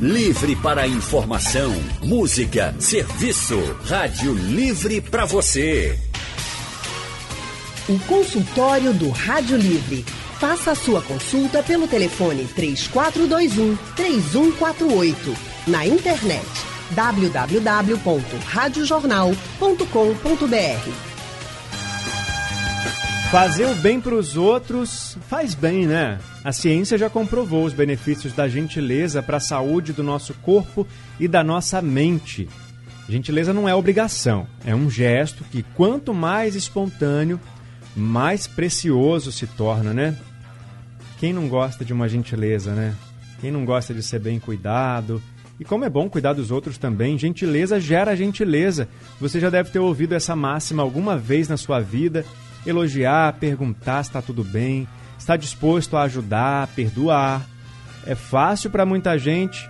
Livre para informação, música, serviço. Rádio Livre para você. O consultório do Rádio Livre. Faça a sua consulta pelo telefone 3421 3148. Na internet www.radiojornal.com.br. Fazer o bem para os outros faz bem, né? A ciência já comprovou os benefícios da gentileza para a saúde do nosso corpo e da nossa mente. Gentileza não é obrigação, é um gesto que, quanto mais espontâneo, mais precioso se torna, né? Quem não gosta de uma gentileza, né? Quem não gosta de ser bem cuidado? E como é bom cuidar dos outros também, gentileza gera gentileza. Você já deve ter ouvido essa máxima alguma vez na sua vida. Elogiar, perguntar se está tudo bem, está disposto a ajudar, a perdoar. É fácil para muita gente,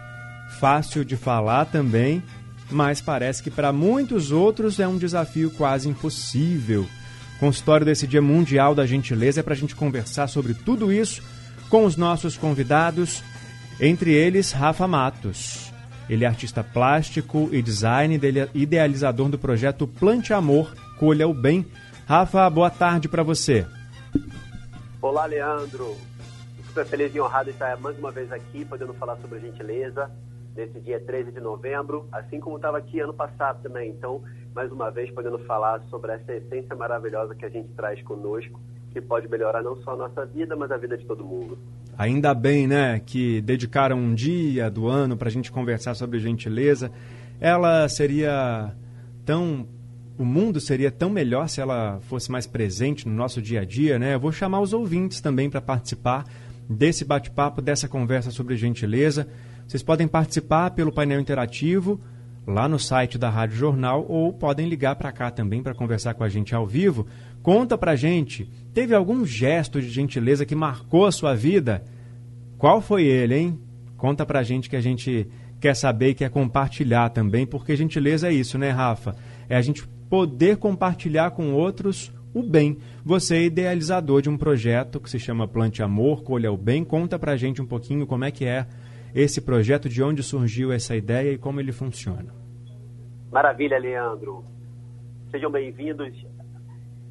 fácil de falar também, mas parece que para muitos outros é um desafio quase impossível. O consultório desse Dia Mundial da Gentileza é para a gente conversar sobre tudo isso com os nossos convidados, entre eles Rafa Matos. Ele é artista plástico e design, idealizador do projeto Plante Amor, Colha o Bem. Rafa, boa tarde para você. Olá, Leandro. Super feliz e honrado estar mais uma vez aqui, podendo falar sobre gentileza, nesse dia 13 de novembro, assim como estava aqui ano passado também. Então, mais uma vez, podendo falar sobre essa essência maravilhosa que a gente traz conosco que pode melhorar não só a nossa vida, mas a vida de todo mundo. Ainda bem, né, que dedicaram um dia do ano para a gente conversar sobre gentileza. Ela seria tão. O mundo seria tão melhor se ela fosse mais presente no nosso dia a dia, né? Eu vou chamar os ouvintes também para participar desse bate-papo, dessa conversa sobre gentileza. Vocês podem participar pelo painel interativo lá no site da Rádio Jornal ou podem ligar para cá também para conversar com a gente ao vivo. Conta pra gente, teve algum gesto de gentileza que marcou a sua vida? Qual foi ele, hein? Conta pra gente que a gente quer saber e quer compartilhar também, porque gentileza é isso, né, Rafa? É a gente poder compartilhar com outros o bem. Você é idealizador de um projeto que se chama Plante Amor, Colha o Bem. Conta pra gente um pouquinho como é que é esse projeto, de onde surgiu essa ideia e como ele funciona. Maravilha, Leandro. Sejam bem-vindos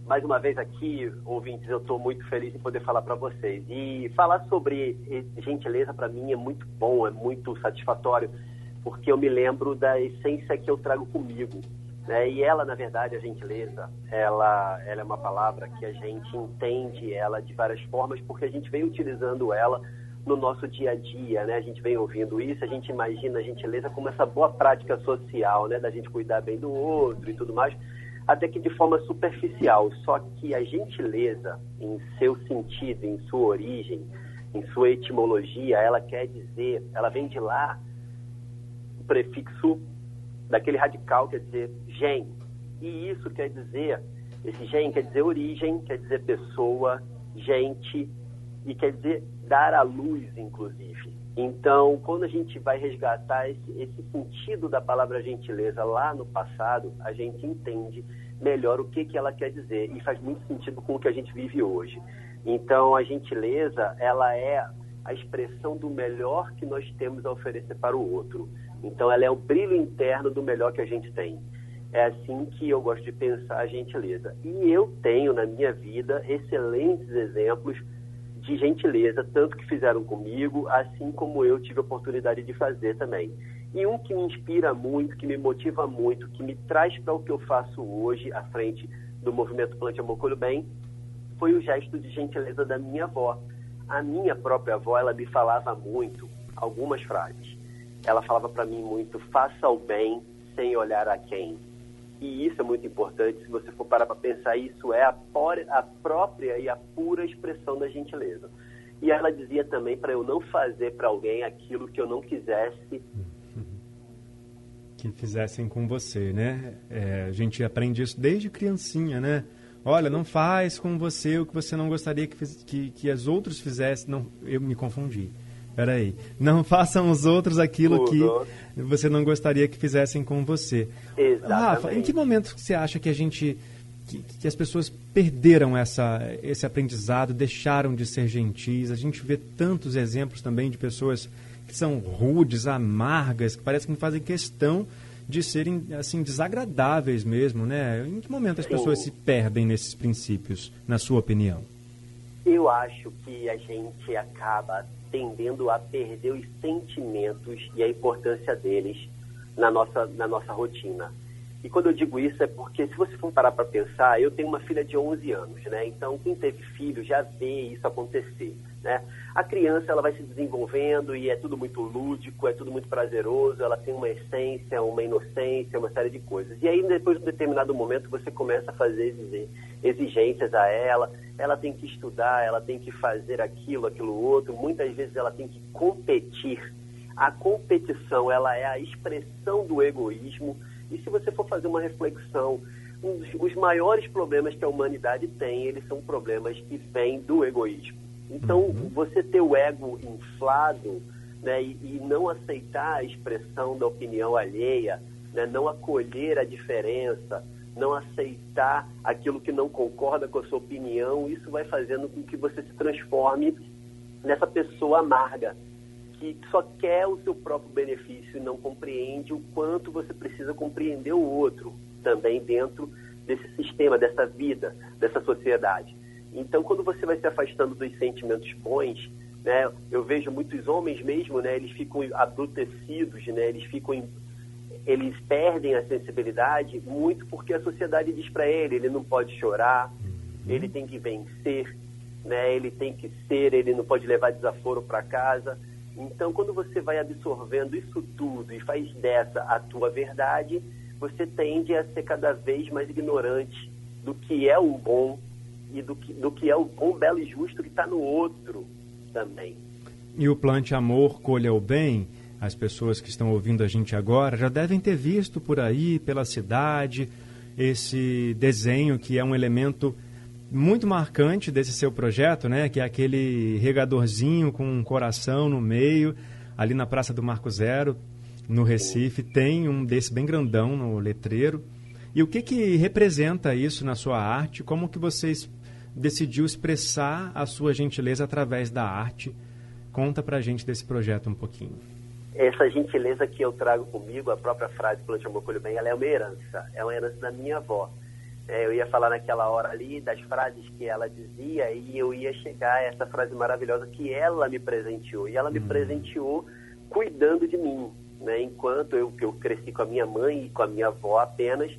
mais uma vez aqui, ouvintes, eu estou muito feliz em poder falar para vocês. E falar sobre gentileza para mim é muito bom, é muito satisfatório, porque eu me lembro da essência que eu trago comigo. Né? E ela, na verdade, a gentileza, ela, ela é uma palavra que a gente entende ela de várias formas, porque a gente vem utilizando ela no nosso dia a dia, né? A gente vem ouvindo isso, a gente imagina a gentileza como essa boa prática social, né? Da gente cuidar bem do outro e tudo mais até que de forma superficial. Só que a gentileza, em seu sentido, em sua origem, em sua etimologia, ela quer dizer, ela vem de lá o prefixo daquele radical, quer dizer gen. E isso quer dizer, esse gen quer dizer origem, quer dizer pessoa, gente, e quer dizer dar à luz, inclusive. Então, quando a gente vai resgatar esse, esse, sentido da palavra gentileza lá no passado, a gente entende melhor o que, que ela quer dizer e faz muito sentido com o que a gente vive hoje. Então, a gentileza, ela é a expressão do melhor que nós temos a oferecer para o outro. Então, ela é o brilho interno do melhor que a gente tem. É assim que eu gosto de pensar a gentileza. E eu tenho na minha vida excelentes exemplos de gentileza, tanto que fizeram comigo, assim como eu tive a oportunidade de fazer também. E um que me inspira muito, que me motiva muito, que me traz para o que eu faço hoje, à frente do movimento Plante Amor Colho Bem, foi o gesto de gentileza da minha avó. A minha própria avó, ela me falava muito, algumas frases. Ela falava para mim muito, faça o bem sem olhar a quem. E isso é muito importante, se você for parar para pensar, isso é a, a própria e a pura expressão da gentileza. E ela dizia também para eu não fazer para alguém aquilo que eu não quisesse que fizessem com você, né? É, a gente aprende isso desde criancinha, né? Olha, não faz com você o que você não gostaria que, que, que as outros fizessem. Não, eu me confundi. Peraí. Não façam os outros aquilo que você não gostaria que fizessem com você. Exatamente. Rafa, em que momento você acha que a gente. Que, que, as pessoas perderam essa, esse aprendizado, deixaram de ser gentis? A gente vê tantos exemplos também de pessoas que são rudes, amargas, que parece que não fazem questão de serem assim desagradáveis mesmo, né? Em que momento as pessoas se perdem nesses princípios, na sua opinião? Eu acho que a gente acaba tendendo a perder os sentimentos e a importância deles na nossa, na nossa rotina. E quando eu digo isso é porque se você for parar para pensar, eu tenho uma filha de 11 anos, né? Então quem teve filho já vê isso acontecer, né? A criança ela vai se desenvolvendo e é tudo muito lúdico, é tudo muito prazeroso, ela tem uma essência, uma inocência, uma série de coisas. E aí depois de um determinado momento você começa a fazer exigências a ela, ela tem que estudar, ela tem que fazer aquilo, aquilo outro, muitas vezes ela tem que competir. A competição, ela é a expressão do egoísmo e se você for fazer uma reflexão, os maiores problemas que a humanidade tem, eles são problemas que vêm do egoísmo. Então, uhum. você ter o ego inflado né, e, e, não aceitar a expressão da opinião alheia, né, não acolher a diferença, não aceitar aquilo que não concorda com a sua opinião, isso vai fazendo com que você se transforme nessa pessoa amarga, que só quer o seu próprio benefício e não compreende o quanto você precisa compreender o outro também dentro desse sistema, dessa vida, dessa sociedade. Então, quando você vai se afastando dos sentimentos bons, né, eu vejo muitos homens mesmo, né, eles ficam abrutecidos, né, eles ficam eles perdem a sensibilidade muito porque a sociedade diz para ele, ele não pode chorar, uhum. ele tem que vencer, né, ele tem que ser, ele não pode levar desaforo para casa. Então, quando você vai absorvendo isso tudo e faz dessa a tua verdade, você tende a ser cada vez mais ignorante do que é o bom e do que, do que é o bom, belo e justo que está no outro também. E o Plante Amor, Colha o Bem, as pessoas que estão ouvindo a gente agora já devem ter visto por aí, pela cidade, esse desenho que é um elemento muito marcante desse seu projeto, né? Que é aquele regadorzinho com um coração no meio, ali na Praça do Marco Zero, no Recife, tem um desse bem grandão no letreiro. E o que que representa isso na sua arte? Como que vocês decidiu expressar a sua gentileza através da arte? Conta pra gente desse projeto um pouquinho. Essa gentileza que eu trago comigo, a própria frase Plante Amor Colho Bem, ela é uma herança. É uma herança da minha avó é, eu ia falar naquela hora ali das frases que ela dizia e eu ia chegar a essa frase maravilhosa que ela me presenteou. E ela me uhum. presenteou cuidando de mim, né? Enquanto eu, eu cresci com a minha mãe e com a minha avó apenas,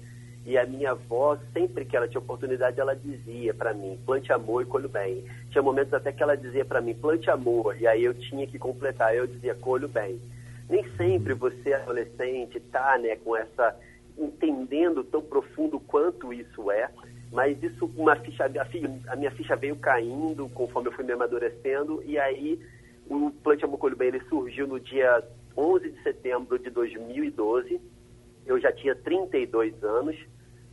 e a minha avó, sempre que ela tinha oportunidade, ela dizia para mim, plante amor e colho bem. Tinha momentos até que ela dizia para mim, plante amor, e aí eu tinha que completar, eu dizia, colho bem. Nem sempre você, adolescente, tá, né, com essa entendendo tão profundo quanto isso é, mas isso, uma ficha, a, minha ficha veio caindo conforme eu fui me amadurecendo, e aí o Plante Amor Colho Bem ele surgiu no dia 11 de setembro de 2012, eu já tinha 32 anos,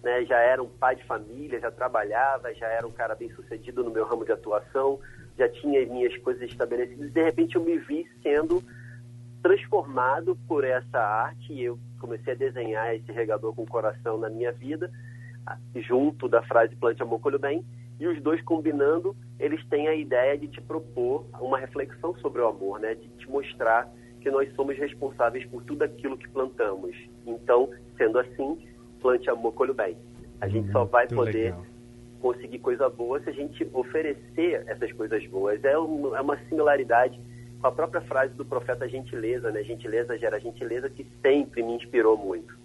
né, já era um pai de família, já trabalhava, já era um cara bem sucedido no meu ramo de atuação, já tinha as minhas coisas estabelecidas, de repente eu me vi sendo transformado por essa arte e eu comecei a desenhar esse regador com coração na minha vida, junto da frase plante amor colho bem, e os dois combinando, eles têm a ideia de te propor uma reflexão sobre o amor, né? De te mostrar que nós somos responsáveis por tudo aquilo que plantamos. Então, sendo assim, plante amor colho bem. A gente só vai poder legal. conseguir coisa boa se a gente oferecer essas coisas boas. É, uma, é uma similaridade com a própria frase do profeta gentileza, né? Gentileza gera gentileza, que sempre me inspirou muito.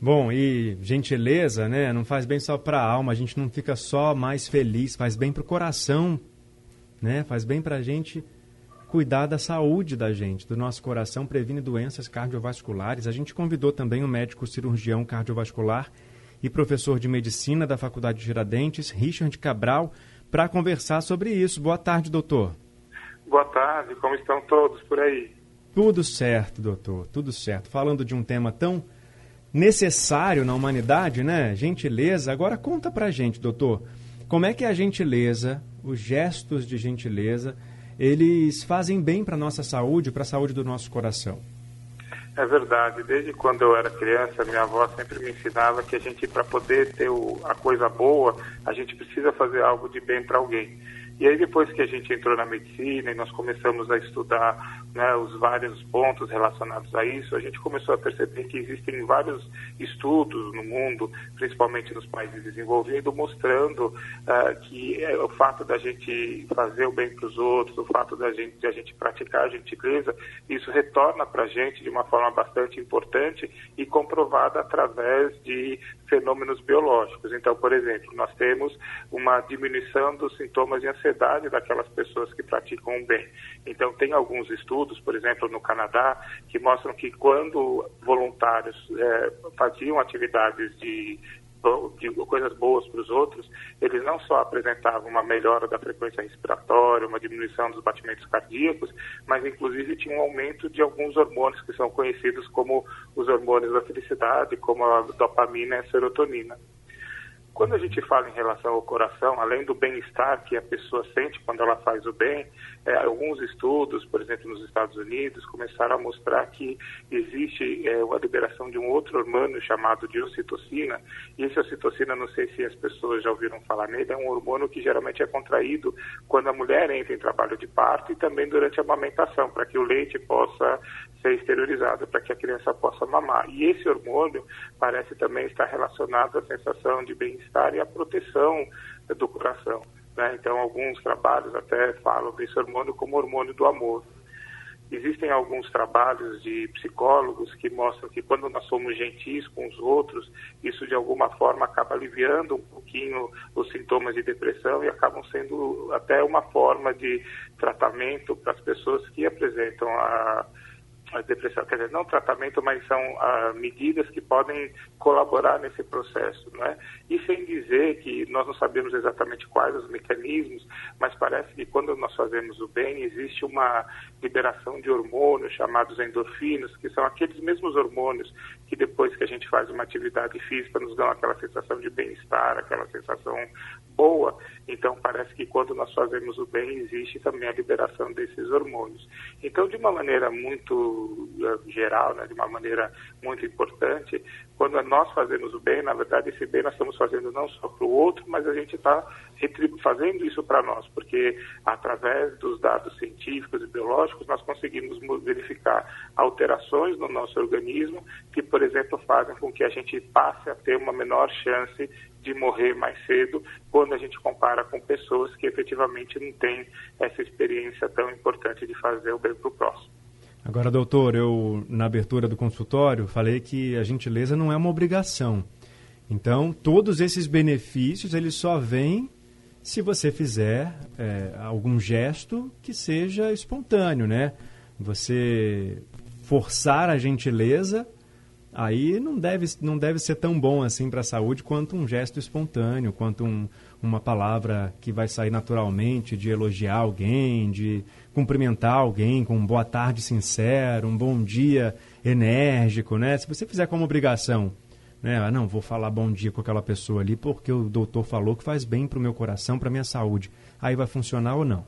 Bom, e gentileza, né? Não faz bem só para a alma, a gente não fica só mais feliz, faz bem para o coração, né? Faz bem para a gente cuidar da saúde da gente, do nosso coração, previne doenças cardiovasculares. A gente convidou também o médico cirurgião cardiovascular e professor de medicina da Faculdade de Tiradentes, Richard Cabral, para conversar sobre isso. Boa tarde, doutor. Boa tarde, como estão todos por aí? Tudo certo, doutor, tudo certo. Falando de um tema tão necessário na humanidade, né? Gentileza. Agora conta pra gente, doutor, como é que a gentileza, os gestos de gentileza, eles fazem bem para nossa saúde, para a saúde do nosso coração? É verdade. Desde quando eu era criança, minha avó sempre me ensinava que a gente, para poder ter o, a coisa boa, a gente precisa fazer algo de bem para alguém. E aí depois que a gente entrou na medicina e nós começamos a estudar né, os vários pontos relacionados a isso, a gente começou a perceber que existem vários estudos no mundo, principalmente nos países desenvolvidos, mostrando uh, que é, o fato da gente fazer o bem para os outros, o fato da gente, de a gente praticar a gentileza, isso retorna para a gente de uma forma bastante importante e comprovada através de fenômenos biológicos. Então, por exemplo, nós temos uma diminuição dos sintomas de ansiedade daquelas pessoas que praticam o bem. Então, tem alguns estudos, por exemplo, no Canadá, que mostram que quando voluntários é, faziam atividades de de coisas boas para os outros, eles não só apresentavam uma melhora da frequência respiratória, uma diminuição dos batimentos cardíacos, mas inclusive tinha um aumento de alguns hormônios que são conhecidos como os hormônios da felicidade, como a dopamina e a serotonina. Quando a gente fala em relação ao coração, além do bem-estar que a pessoa sente quando ela faz o bem, é, alguns estudos, por exemplo, nos Estados Unidos, começaram a mostrar que existe é, a liberação de um outro hormônio chamado de ocitocina. E esse ocitocina, não sei se as pessoas já ouviram falar nele, é um hormônio que geralmente é contraído quando a mulher entra em trabalho de parto e também durante a amamentação, para que o leite possa ser exteriorizado, para que a criança possa mamar. E esse hormônio parece também estar relacionado à sensação de bem-estar e à proteção do coração. Né? Então, alguns trabalhos até falam desse hormônio como hormônio do amor. Existem alguns trabalhos de psicólogos que mostram que quando nós somos gentis com os outros, isso de alguma forma acaba aliviando um pouquinho os sintomas de depressão e acabam sendo até uma forma de tratamento para as pessoas que apresentam a, a depressão, quer dizer, não tratamento, mas são ah, medidas que podem colaborar nesse processo, não é? E sem dizer que nós não sabemos exatamente quais os mecanismos, mas parece que quando nós fazemos o bem, existe uma liberação de hormônios chamados endorfinas, que são aqueles mesmos hormônios que depois que a gente faz uma atividade física nos dão aquela sensação de bem-estar, aquela sensação boa. Então parece que quando nós fazemos o bem, existe também a liberação desses hormônios. Então, de uma maneira muito uh, geral, né, de uma maneira muito importante, quando nós fazemos o bem, na verdade, esse bem nós estamos fazendo não só para o outro, mas a gente está fazendo isso para nós, porque através dos dados científicos e biológicos nós conseguimos verificar alterações no nosso organismo que, por exemplo, fazem com que a gente passe a ter uma menor chance de morrer mais cedo quando a gente compara com pessoas que efetivamente não têm essa experiência tão importante de fazer o bem para o próximo. Agora, doutor, eu na abertura do consultório falei que a gentileza não é uma obrigação. Então, todos esses benefícios eles só vêm se você fizer é, algum gesto que seja espontâneo, né? Você forçar a gentileza, aí não deve, não deve ser tão bom assim para a saúde quanto um gesto espontâneo, quanto um, uma palavra que vai sair naturalmente de elogiar alguém, de cumprimentar alguém com um boa tarde sincero, um bom dia enérgico, né? Se você fizer como obrigação, né? Ah, não, vou falar bom dia com aquela pessoa ali porque o doutor falou que faz bem para o meu coração, para minha saúde. Aí vai funcionar ou não?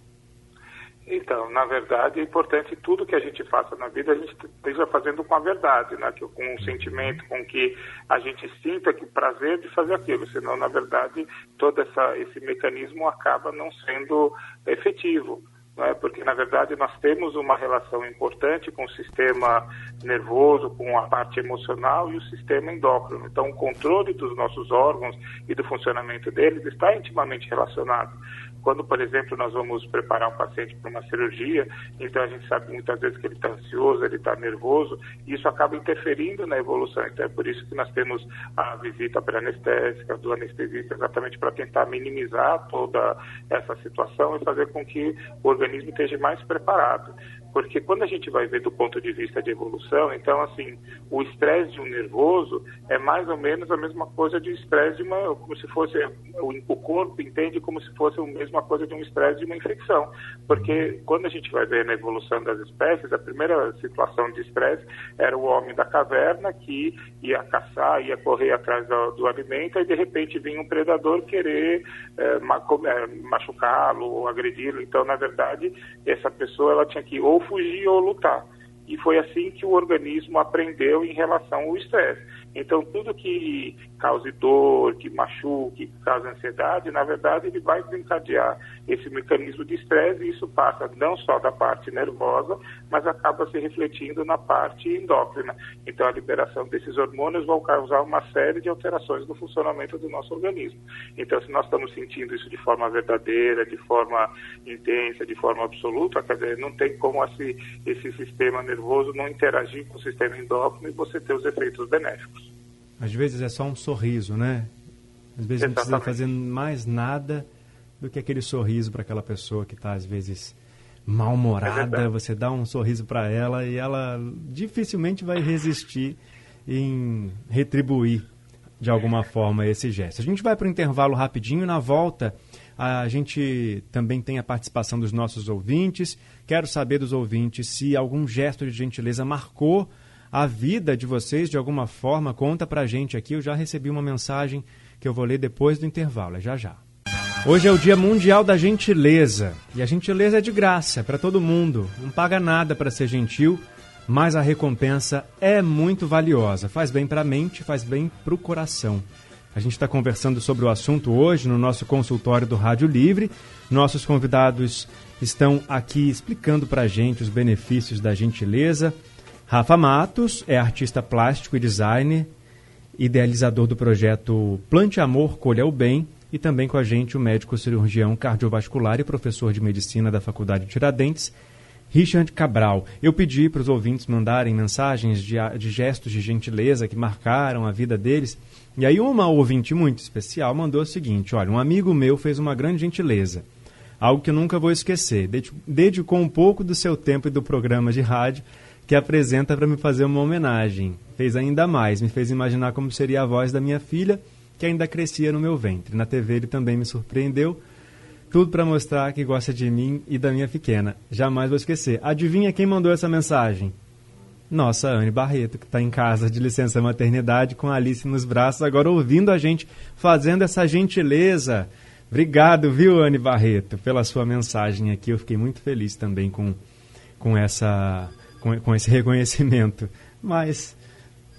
Então, na verdade, é importante tudo que a gente faça na vida, a gente esteja fazendo com a verdade, né? com um sentimento, com que a gente sinta que prazer de fazer aquilo, senão, na verdade, todo essa, esse mecanismo acaba não sendo efetivo né? porque na verdade nós temos uma relação importante com o sistema nervoso, com a parte emocional e o sistema endócrino. Então, o controle dos nossos órgãos e do funcionamento deles está intimamente relacionado. Quando, por exemplo, nós vamos preparar um paciente para uma cirurgia, então a gente sabe muitas vezes que ele está ansioso, ele está nervoso, e isso acaba interferindo na evolução. Então é por isso que nós temos a visita pré-anestésica do anestesista, exatamente para tentar minimizar toda essa situação e fazer com que o organismo esteja mais preparado. Porque quando a gente vai ver do ponto de vista de evolução, então, assim, o estresse de um nervoso é mais ou menos a mesma coisa de estresse de uma, como se fosse, o, corpo entende como se fosse a mesma coisa de um estresse de uma infecção. Porque quando a gente vai ver na evolução das espécies, a primeira situação de estresse era o homem da caverna que ia caçar, ia correr atrás do, do alimento e de repente vinha um predador querer é, machucá-lo ou agredi-lo. Então, na verdade, essa pessoa ela tinha que ou fugir ou lutar. E foi assim que o organismo aprendeu em relação ao estresse. Então, tudo que cause dor, que machuque, que cause ansiedade, na verdade, ele vai desencadear esse mecanismo de estresse e isso passa não só da parte nervosa, mas acaba se refletindo na parte endócrina. Então, a liberação desses hormônios vai causar uma série de alterações no funcionamento do nosso organismo. Então, se nós estamos sentindo isso de forma verdadeira, de forma intensa, de forma absoluta, quer dizer, não tem como esse, esse sistema nervoso não interagir com o sistema endócrino e você ter os efeitos benéficos. Às vezes é só um sorriso, né? Às vezes Exatamente. não precisa fazer mais nada do que aquele sorriso para aquela pessoa que está, às vezes, mal-humorada. É você dá um sorriso para ela e ela dificilmente vai resistir em retribuir de alguma forma esse gesto. A gente vai para o intervalo rapidinho. Na volta, a gente também tem a participação dos nossos ouvintes. Quero saber dos ouvintes se algum gesto de gentileza marcou a vida de vocês de alguma forma. Conta pra gente aqui. Eu já recebi uma mensagem que eu vou ler depois do intervalo, é já já. Hoje é o Dia Mundial da Gentileza. E a gentileza é de graça, é para todo mundo. Não paga nada para ser gentil, mas a recompensa é muito valiosa. Faz bem para a mente, faz bem para o coração. A gente está conversando sobre o assunto hoje no nosso consultório do Rádio Livre. Nossos convidados estão aqui explicando para a gente os benefícios da gentileza. Rafa Matos é artista plástico e designer, idealizador do projeto Plante Amor, Colha o Bem, e também com a gente o médico cirurgião cardiovascular e professor de medicina da Faculdade de Tiradentes, Richard Cabral. Eu pedi para os ouvintes mandarem mensagens de, de, gestos de gentileza que marcaram a vida deles. E aí uma ouvinte muito especial mandou o seguinte, olha, um amigo meu fez uma grande gentileza, algo que eu nunca vou esquecer. Dedicou um pouco do seu tempo e do programa de rádio que apresenta para me fazer uma homenagem. Fez ainda mais, me fez imaginar como seria a voz da minha filha, que ainda crescia no meu ventre. Na TV ele também me surpreendeu. Tudo para mostrar que gosta de mim e da minha pequena. Jamais vou esquecer. Adivinha quem mandou essa mensagem? Nossa, Anne Barreto, que está em casa de licença maternidade com a Alice nos braços, agora ouvindo a gente, fazendo essa gentileza. Obrigado, viu, Anne Barreto, pela sua mensagem aqui. Eu fiquei muito feliz também com, com essa com, com esse reconhecimento. Mas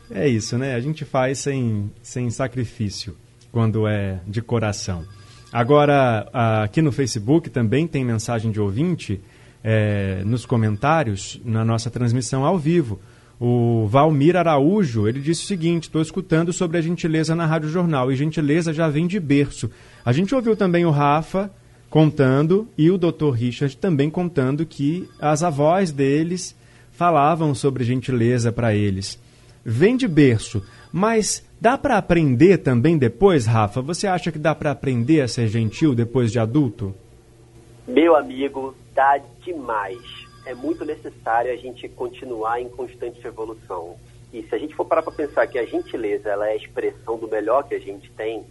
é isso, né? A gente faz sem, sem sacrifício quando é de coração. Agora, aqui no Facebook também tem mensagem de ouvinte é, nos comentários na nossa transmissão ao vivo. O Valmir Araújo, ele disse o seguinte, estou escutando sobre a gentileza na Rádio Jornal, e gentileza já vem de berço. A gente ouviu também o Rafa contando e o Dr. Richard também contando que as avós deles falavam sobre gentileza para eles. Vem de berço, mas dá para aprender também depois, Rafa? Você acha que dá para aprender a ser gentil depois de adulto? Meu amigo, dá demais. É muito necessário a gente continuar em constante evolução. E se a gente for parar para pensar que a gentileza ela é a expressão do melhor que a gente tem,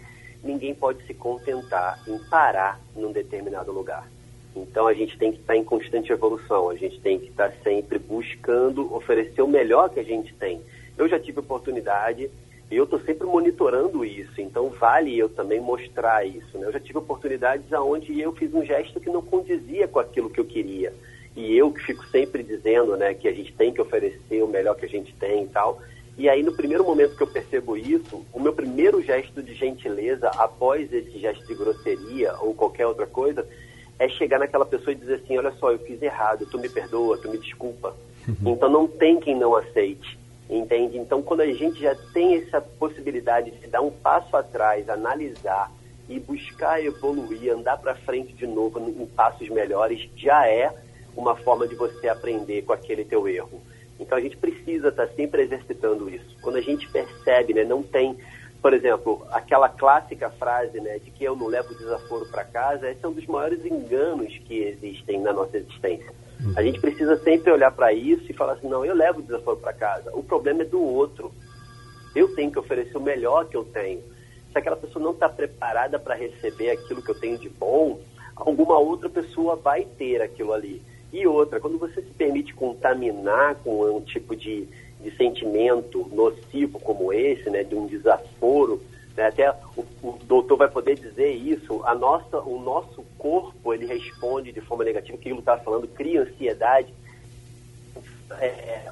ninguém pode se contentar em parar num determinado lugar. Então a gente tem que estar em constante evolução, a gente tem que estar sempre buscando oferecer o melhor que a gente tem. Eu já tive oportunidade e eu estou sempre monitorando isso, então vale eu também mostrar isso. Né? Eu já tive oportunidades onde eu fiz um gesto que não condizia com aquilo que eu queria. E eu que fico sempre dizendo né, que a gente tem que oferecer o melhor que a gente tem e tal. E aí, no primeiro momento que eu percebo isso, o meu primeiro gesto de gentileza, após esse gesto de grosseria ou qualquer outra coisa, é chegar naquela pessoa e dizer assim, olha só, eu fiz errado, tu me perdoa, tu me desculpa. Uhum. Então não tem quem não aceite, entende? Então quando a gente já tem essa possibilidade de dar um passo atrás, analisar e buscar evoluir, andar para frente de novo em passos melhores, já é uma forma de você aprender com aquele teu erro. Então a gente precisa estar tá sempre exercitando isso. Quando a gente percebe, né, não tem por exemplo, aquela clássica frase né, de que eu não levo desaforo para casa, esse é um dos maiores enganos que existem na nossa existência. Uhum. A gente precisa sempre olhar para isso e falar assim, não, eu levo desaforo para casa. O problema é do outro. Eu tenho que oferecer o melhor que eu tenho. Se aquela pessoa não está preparada para receber aquilo que eu tenho de bom, alguma outra pessoa vai ter aquilo ali. E outra, quando você se permite contaminar com um tipo de, de sentimento nocivo como esse, né, de um desaforo, né, até o, o, doutor vai poder dizer isso, a nossa, o nosso corpo ele responde de forma negativa, que ele está falando, cria ansiedade. É,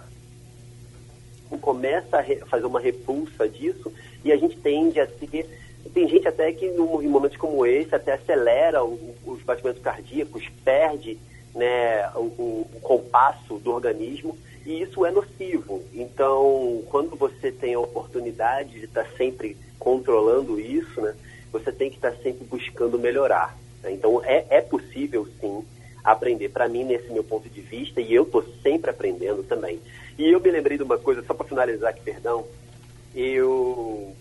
começa a fazer uma repulsa disso e a gente tende a ter tem gente até que em momentos como esse até acelera o, os batimentos cardíacos, perde né, o, o, compasso do organismo e isso é nocivo. Então, quando você tem a oportunidade de estar sempre controlando isso, né, você tem que estar sempre buscando melhorar. Né? Então, é, é possível sim aprender. Para mim, nesse meu ponto de vista, e eu estou sempre aprendendo também. E eu me lembrei de uma coisa, só para finalizar aqui, perdão, eu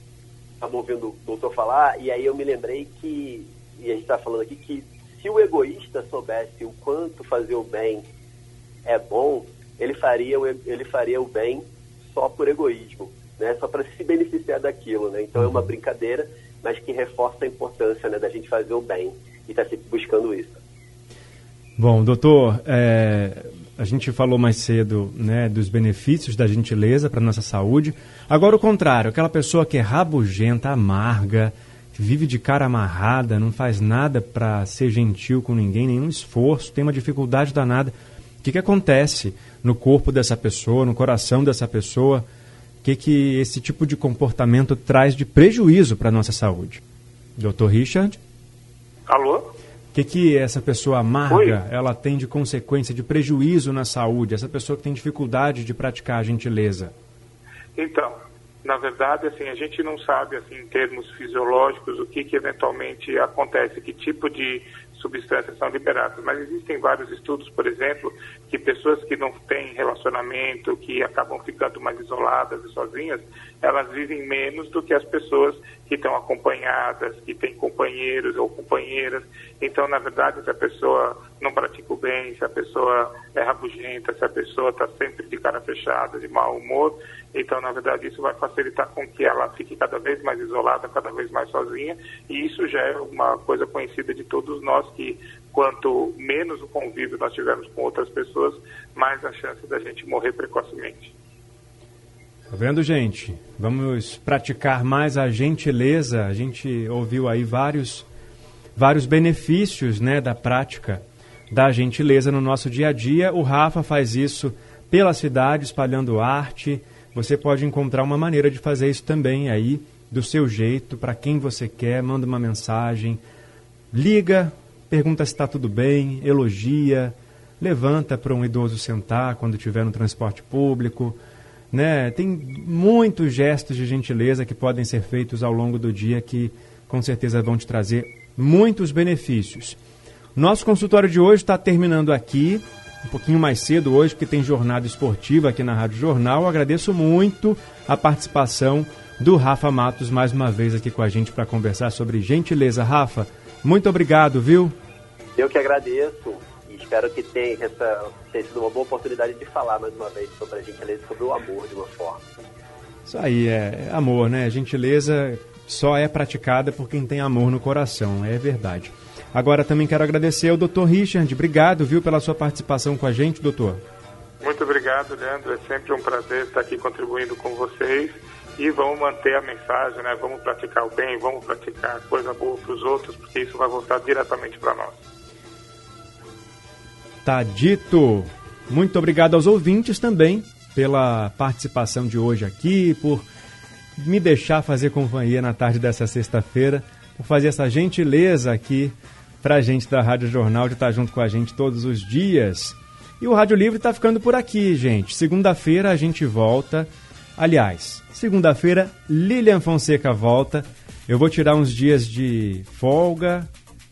estava ouvindo o doutor falar, e aí eu me lembrei que, e a gente está falando aqui, que se o egoísta soubesse o quanto fazer o bem é bom, ele faria, ele faria o bem só por egoísmo, né? só para se beneficiar daquilo. Né? Então é uma brincadeira, mas que reforça a importância né, da gente fazer o bem e estar tá sempre buscando isso. Bom, doutor, é, a gente falou mais cedo né, dos benefícios da gentileza para nossa saúde. Agora o contrário, aquela pessoa que é rabugenta, amarga, vive de cara amarrada, não faz nada para ser gentil com ninguém, nenhum esforço, tem uma dificuldade danada. O que, que acontece no corpo dessa pessoa, no coração dessa pessoa? O que, que esse tipo de comportamento traz de prejuízo para a nossa saúde? Doutor Richard? Alô? O que, que essa pessoa amarga Oi? ela tem de consequência, de prejuízo na saúde? Essa pessoa que tem dificuldade de praticar a gentileza? Então, na verdade, assim, a gente não sabe, assim, em termos fisiológicos, o que, que eventualmente acontece, que tipo de substâncias são liberadas. Mas existem vários estudos, por exemplo, que pessoas que não têm relacionamento, que acabam ficando mais isoladas e sozinhas, elas vivem menos do que as pessoas que estão acompanhadas, que têm companheiros ou companheiras. Então, na verdade, se a pessoa não pratica o bem, se a pessoa é rabugenta, se a pessoa está sempre de cara fechada, de mau humor, então, na verdade, isso vai facilitar com que ela fique cada vez mais isolada, cada vez mais sozinha, e isso já é uma coisa conhecida de todos nós, que quanto menos o convívio nós tivermos com outras pessoas, mais a chance da gente morrer precocemente. Tá vendo, gente? Vamos praticar mais a gentileza. A gente ouviu aí vários, vários benefícios né, da prática da gentileza no nosso dia a dia. O Rafa faz isso pela cidade, espalhando arte. Você pode encontrar uma maneira de fazer isso também aí, do seu jeito, para quem você quer. Manda uma mensagem, liga, pergunta se está tudo bem, elogia, levanta para um idoso sentar quando estiver no transporte público né? Tem muitos gestos de gentileza que podem ser feitos ao longo do dia que com certeza vão te trazer muitos benefícios. Nosso consultório de hoje está terminando aqui, um pouquinho mais cedo hoje, porque tem jornada esportiva aqui na Rádio Jornal. Eu agradeço muito a participação do Rafa Matos mais uma vez aqui com a gente para conversar sobre gentileza. Rafa, muito obrigado, viu? Eu que agradeço espero que tenha, essa, tenha sido uma boa oportunidade de falar mais uma vez sobre a gentileza, sobre o amor de uma forma. Isso aí, é, é amor, né? A gentileza só é praticada por quem tem amor no coração, é verdade. Agora também quero agradecer ao Dr. Richard, obrigado, viu, pela sua participação com a gente, doutor. Muito obrigado, Leandro. É sempre um prazer estar aqui contribuindo com vocês e vamos manter a mensagem, né? Vamos praticar o bem, vamos praticar coisa boa para os outros, porque isso vai voltar diretamente para nós. Tá dito. Muito obrigado aos ouvintes também pela participação de hoje aqui, por me deixar fazer companhia na tarde dessa sexta-feira, por fazer essa gentileza aqui para a gente da Rádio Jornal de estar junto com a gente todos os dias. E o Rádio Livre está ficando por aqui, gente. Segunda-feira a gente volta. Aliás, segunda-feira Lilian Fonseca volta. Eu vou tirar uns dias de folga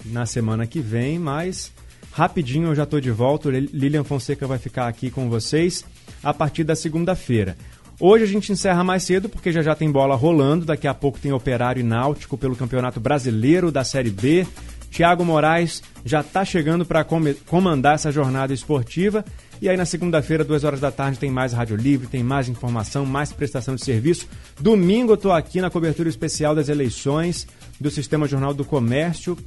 na semana que vem, mas Rapidinho eu já estou de volta. Lilian Fonseca vai ficar aqui com vocês a partir da segunda-feira. Hoje a gente encerra mais cedo porque já já tem bola rolando. Daqui a pouco tem Operário e Náutico pelo Campeonato Brasileiro da Série B. Tiago Moraes já está chegando para comandar essa jornada esportiva. E aí na segunda-feira, duas horas da tarde, tem mais Rádio Livre, tem mais informação, mais prestação de serviço. Domingo eu estou aqui na cobertura especial das eleições do Sistema Jornal do Comércio,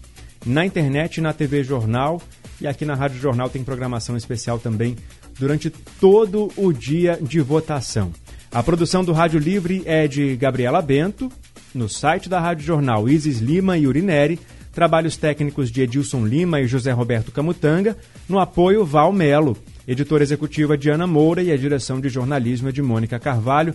na internet e na TV Jornal. E aqui na Rádio Jornal tem programação especial também durante todo o dia de votação. A produção do Rádio Livre é de Gabriela Bento, no site da Rádio Jornal Isis Lima e Urineri, trabalhos técnicos de Edilson Lima e José Roberto Camutanga, no apoio Val Melo. Editora executiva de Ana Moura e a direção de jornalismo é de Mônica Carvalho.